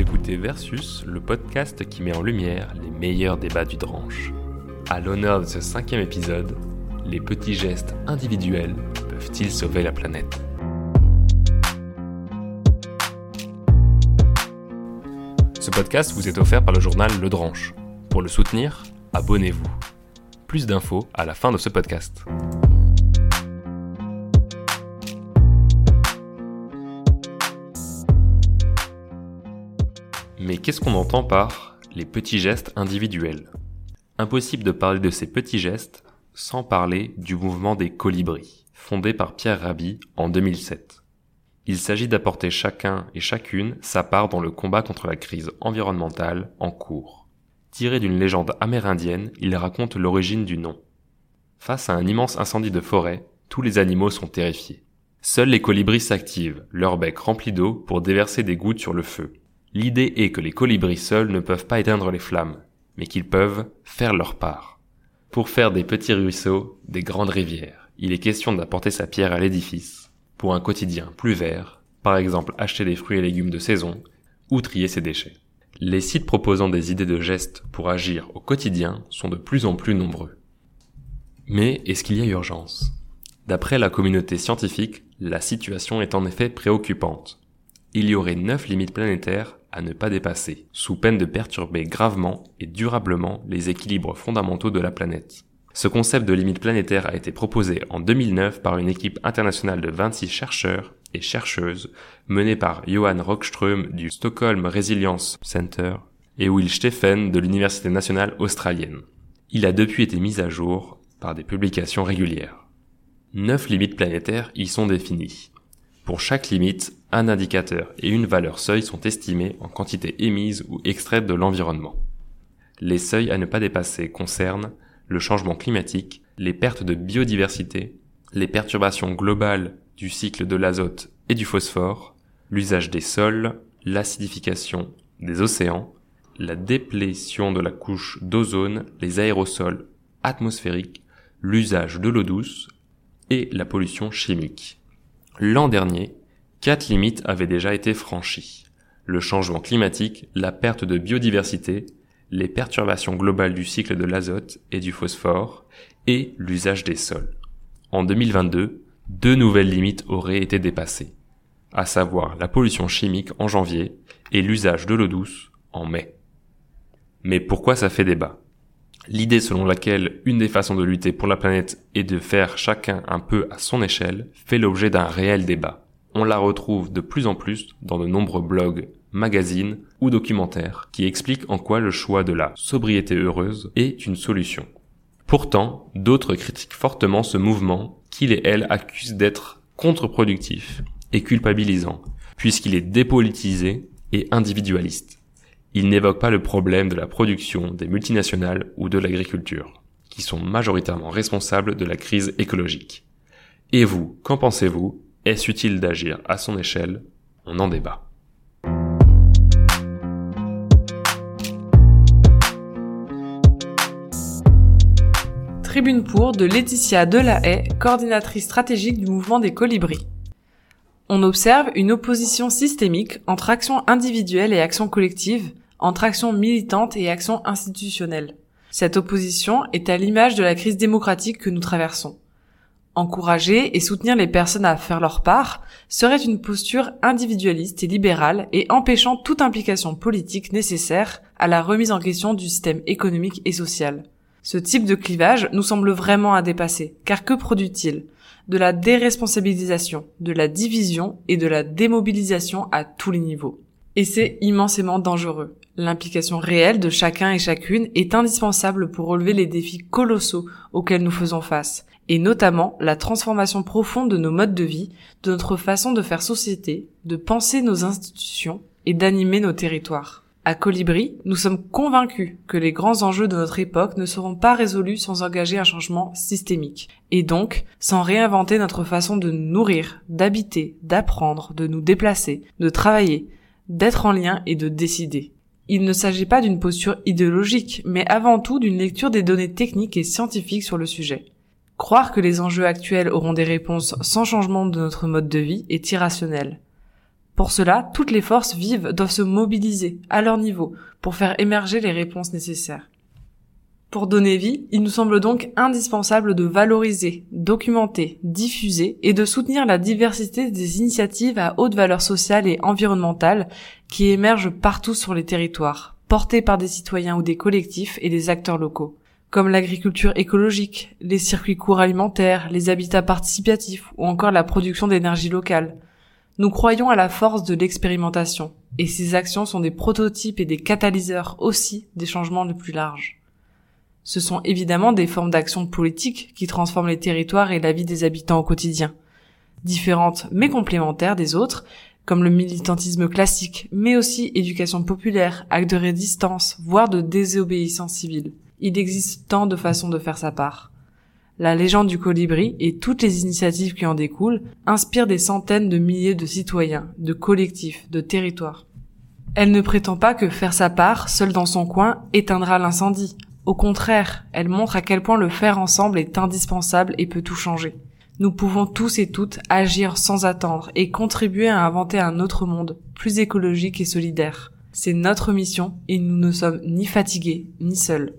Écoutez Versus, le podcast qui met en lumière les meilleurs débats du Dranche. À l'honneur de ce cinquième épisode, les petits gestes individuels peuvent-ils sauver la planète? Ce podcast vous est offert par le journal Le Dranche. Pour le soutenir, abonnez-vous. Plus d'infos à la fin de ce podcast. Mais qu'est-ce qu'on entend par les petits gestes individuels? Impossible de parler de ces petits gestes sans parler du mouvement des colibris, fondé par Pierre Rabhi en 2007. Il s'agit d'apporter chacun et chacune sa part dans le combat contre la crise environnementale en cours. Tiré d'une légende amérindienne, il raconte l'origine du nom. Face à un immense incendie de forêt, tous les animaux sont terrifiés. Seuls les colibris s'activent, leur bec rempli d'eau pour déverser des gouttes sur le feu. L'idée est que les colibris seuls ne peuvent pas éteindre les flammes, mais qu'ils peuvent faire leur part. Pour faire des petits ruisseaux, des grandes rivières, il est question d'apporter sa pierre à l'édifice, pour un quotidien plus vert, par exemple acheter des fruits et légumes de saison, ou trier ses déchets. Les sites proposant des idées de gestes pour agir au quotidien sont de plus en plus nombreux. Mais est-ce qu'il y a urgence? D'après la communauté scientifique, la situation est en effet préoccupante. Il y aurait neuf limites planétaires à ne pas dépasser, sous peine de perturber gravement et durablement les équilibres fondamentaux de la planète. Ce concept de limite planétaire a été proposé en 2009 par une équipe internationale de 26 chercheurs et chercheuses menée par Johan Rockström du Stockholm Resilience Center et Will Steffen de l'Université nationale australienne. Il a depuis été mis à jour par des publications régulières. Neuf limites planétaires y sont définies. Pour chaque limite, un indicateur et une valeur seuil sont estimés en quantité émise ou extraite de l'environnement. Les seuils à ne pas dépasser concernent le changement climatique, les pertes de biodiversité, les perturbations globales du cycle de l'azote et du phosphore, l'usage des sols, l'acidification des océans, la déplétion de la couche d'ozone, les aérosols atmosphériques, l'usage de l'eau douce et la pollution chimique. L'an dernier, quatre limites avaient déjà été franchies. Le changement climatique, la perte de biodiversité, les perturbations globales du cycle de l'azote et du phosphore, et l'usage des sols. En 2022, deux nouvelles limites auraient été dépassées, à savoir la pollution chimique en janvier et l'usage de l'eau douce en mai. Mais pourquoi ça fait débat? L'idée selon laquelle une des façons de lutter pour la planète est de faire chacun un peu à son échelle fait l'objet d'un réel débat. On la retrouve de plus en plus dans de nombreux blogs, magazines ou documentaires qui expliquent en quoi le choix de la sobriété heureuse est une solution. Pourtant, d'autres critiquent fortement ce mouvement qu'il et elle accusent d'être contre-productif et culpabilisant, puisqu'il est dépolitisé et individualiste. Il n'évoque pas le problème de la production des multinationales ou de l'agriculture, qui sont majoritairement responsables de la crise écologique. Et vous, qu'en pensez-vous? Est-ce utile d'agir à son échelle? On en débat. Tribune pour de Laetitia Delahaye, coordinatrice stratégique du mouvement des colibris. On observe une opposition systémique entre action individuelle et action collective, entre action militante et action institutionnelle. Cette opposition est à l'image de la crise démocratique que nous traversons. Encourager et soutenir les personnes à faire leur part serait une posture individualiste et libérale et empêchant toute implication politique nécessaire à la remise en question du système économique et social. Ce type de clivage nous semble vraiment à dépasser, car que produit-il? De la déresponsabilisation, de la division et de la démobilisation à tous les niveaux. Et c'est immensément dangereux. L'implication réelle de chacun et chacune est indispensable pour relever les défis colossaux auxquels nous faisons face, et notamment la transformation profonde de nos modes de vie, de notre façon de faire société, de penser nos institutions et d'animer nos territoires. À Colibri, nous sommes convaincus que les grands enjeux de notre époque ne seront pas résolus sans engager un changement systémique, et donc sans réinventer notre façon de nous nourrir, d'habiter, d'apprendre, de nous déplacer, de travailler, d'être en lien et de décider. Il ne s'agit pas d'une posture idéologique, mais avant tout d'une lecture des données techniques et scientifiques sur le sujet. Croire que les enjeux actuels auront des réponses sans changement de notre mode de vie est irrationnel. Pour cela, toutes les forces vives doivent se mobiliser à leur niveau pour faire émerger les réponses nécessaires. Pour donner vie, il nous semble donc indispensable de valoriser, documenter, diffuser et de soutenir la diversité des initiatives à haute valeur sociale et environnementale qui émergent partout sur les territoires, portées par des citoyens ou des collectifs et des acteurs locaux, comme l'agriculture écologique, les circuits courts alimentaires, les habitats participatifs ou encore la production d'énergie locale. Nous croyons à la force de l'expérimentation, et ces actions sont des prototypes et des catalyseurs aussi des changements les plus larges. Ce sont évidemment des formes d'action politique qui transforment les territoires et la vie des habitants au quotidien. Différentes mais complémentaires des autres, comme le militantisme classique, mais aussi éducation populaire, acte de résistance, voire de désobéissance civile. Il existe tant de façons de faire sa part. La légende du colibri et toutes les initiatives qui en découlent inspirent des centaines de milliers de citoyens, de collectifs, de territoires. Elle ne prétend pas que faire sa part, seul dans son coin, éteindra l'incendie. Au contraire, elle montre à quel point le faire ensemble est indispensable et peut tout changer. Nous pouvons tous et toutes agir sans attendre et contribuer à inventer un autre monde, plus écologique et solidaire. C'est notre mission et nous ne sommes ni fatigués ni seuls.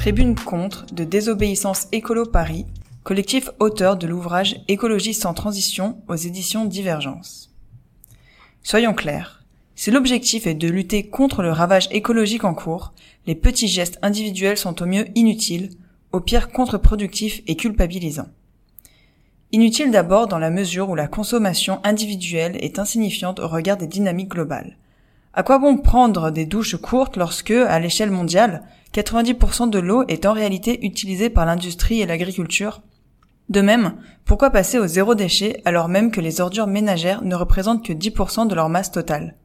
Tribune contre de Désobéissance Écolo Paris collectif auteur de l'ouvrage Écologie sans transition aux éditions Divergence. Soyons clairs, si l'objectif est de lutter contre le ravage écologique en cours, les petits gestes individuels sont au mieux inutiles, au pire contre-productifs et culpabilisants. Inutiles d'abord dans la mesure où la consommation individuelle est insignifiante au regard des dynamiques globales. À quoi bon prendre des douches courtes lorsque, à l'échelle mondiale, 90% de l'eau est en réalité utilisée par l'industrie et l'agriculture? De même, pourquoi passer au zéro déchet alors même que les ordures ménagères ne représentent que 10% de leur masse totale?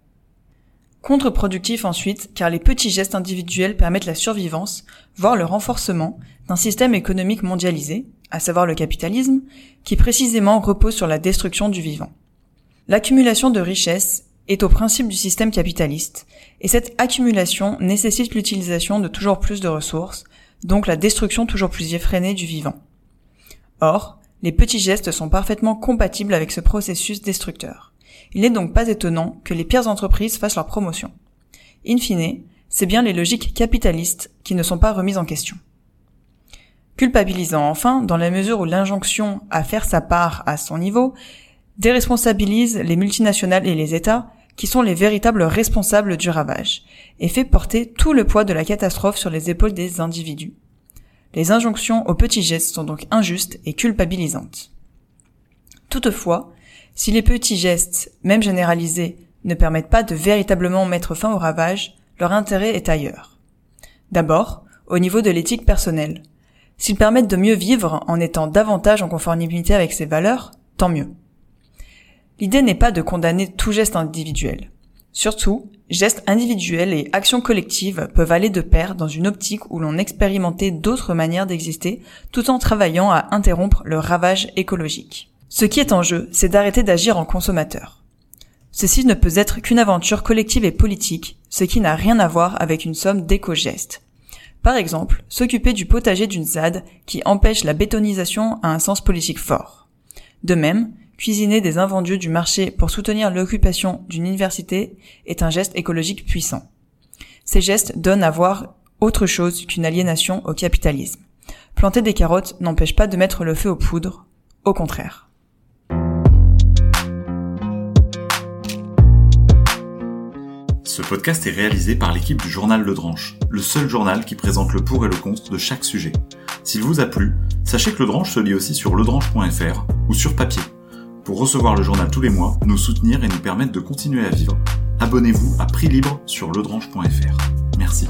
Contre-productif ensuite, car les petits gestes individuels permettent la survivance, voire le renforcement, d'un système économique mondialisé, à savoir le capitalisme, qui précisément repose sur la destruction du vivant. L'accumulation de richesses est au principe du système capitaliste, et cette accumulation nécessite l'utilisation de toujours plus de ressources, donc la destruction toujours plus effrénée du vivant. Or, les petits gestes sont parfaitement compatibles avec ce processus destructeur. Il n'est donc pas étonnant que les pires entreprises fassent leur promotion. In fine, c'est bien les logiques capitalistes qui ne sont pas remises en question. Culpabilisant enfin, dans la mesure où l'injonction à faire sa part à son niveau déresponsabilise les multinationales et les États, qui sont les véritables responsables du ravage, et fait porter tout le poids de la catastrophe sur les épaules des individus. Les injonctions aux petits gestes sont donc injustes et culpabilisantes. Toutefois, si les petits gestes, même généralisés, ne permettent pas de véritablement mettre fin au ravage, leur intérêt est ailleurs. D'abord, au niveau de l'éthique personnelle. S'ils permettent de mieux vivre en étant davantage en conformité avec ses valeurs, tant mieux. L'idée n'est pas de condamner tout geste individuel. Surtout, gestes individuels et actions collectives peuvent aller de pair dans une optique où l'on expérimentait d'autres manières d'exister tout en travaillant à interrompre le ravage écologique. Ce qui est en jeu, c'est d'arrêter d'agir en consommateur. Ceci ne peut être qu'une aventure collective et politique, ce qui n'a rien à voir avec une somme d'éco-gestes. Par exemple, s'occuper du potager d'une ZAD qui empêche la bétonisation a un sens politique fort. De même, Cuisiner des invendus du marché pour soutenir l'occupation d'une université est un geste écologique puissant. Ces gestes donnent à voir autre chose qu'une aliénation au capitalisme. Planter des carottes n'empêche pas de mettre le feu aux poudres, au contraire. Ce podcast est réalisé par l'équipe du journal Le Dranche, le seul journal qui présente le pour et le contre de chaque sujet. S'il vous a plu, sachez que Le Dranche se lit aussi sur ledranche.fr ou sur papier. Pour recevoir le journal tous les mois, nous soutenir et nous permettre de continuer à vivre, abonnez-vous à prix libre sur ledrange.fr. Merci.